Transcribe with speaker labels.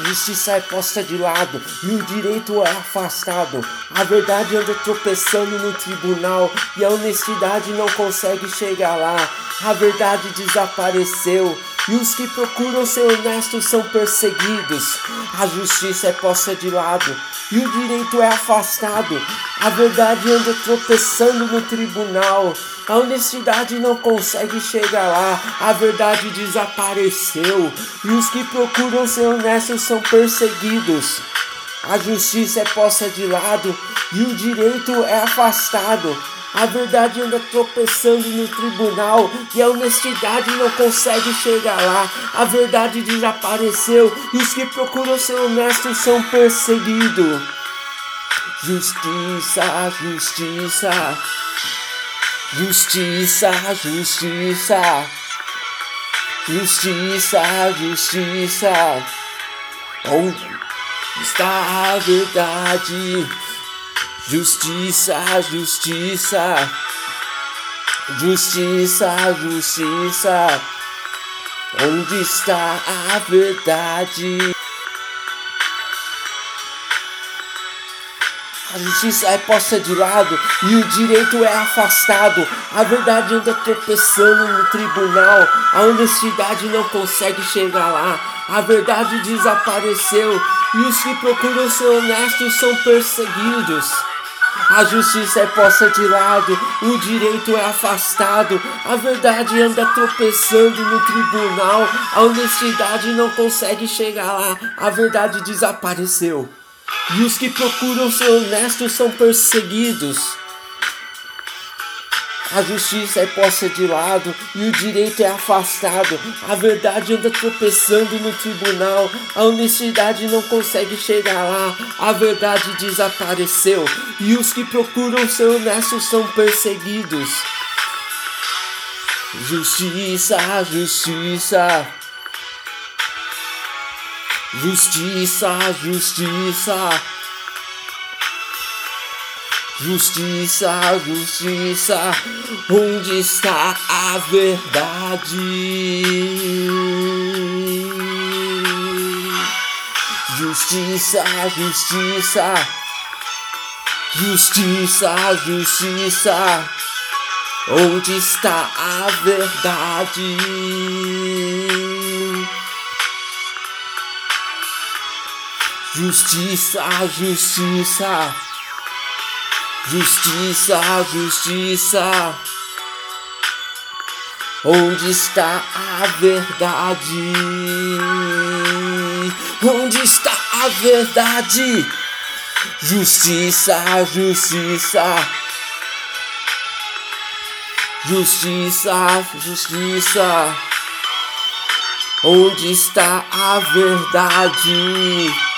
Speaker 1: justiça é posta de lado e o direito é afastado. A verdade anda tropeçando no tribunal e a honestidade não consegue chegar lá. A verdade desapareceu. E os que procuram ser honestos são perseguidos. A justiça é posta de lado e o direito é afastado. A verdade anda tropeçando no tribunal. A honestidade não consegue chegar lá. A verdade desapareceu. E os que procuram ser honestos são perseguidos. A justiça é posta de lado e o direito é afastado. A verdade anda tropeçando no tribunal e a honestidade não consegue chegar lá. A verdade desapareceu e os que procuram ser honestos são perseguidos. Justiça, justiça, justiça, justiça, justiça, justiça. Onde está a verdade? Justiça, justiça, justiça, justiça. Onde está a verdade? A justiça é posta de lado e o direito é afastado. A verdade anda tropeçando no tribunal. A honestidade não consegue chegar lá. A verdade desapareceu e os que procuram ser honestos são perseguidos. A justiça é posta de lado, o direito é afastado, a verdade anda tropeçando no tribunal, a honestidade não consegue chegar lá, a verdade desapareceu. E os que procuram ser honestos são perseguidos. A justiça é posta de lado e o direito é afastado. A verdade anda tropeçando no tribunal. A honestidade não consegue chegar lá. A verdade desapareceu. E os que procuram ser honestos são perseguidos. Justiça, justiça. Justiça, justiça. Justiça, justiça, onde está a verdade? Justiça, justiça, justiça, justiça, onde está a verdade? Justiça, justiça. Justiça, justiça. Onde está a verdade? Onde está a verdade? Justiça, justiça. Justiça, justiça. Onde está a verdade?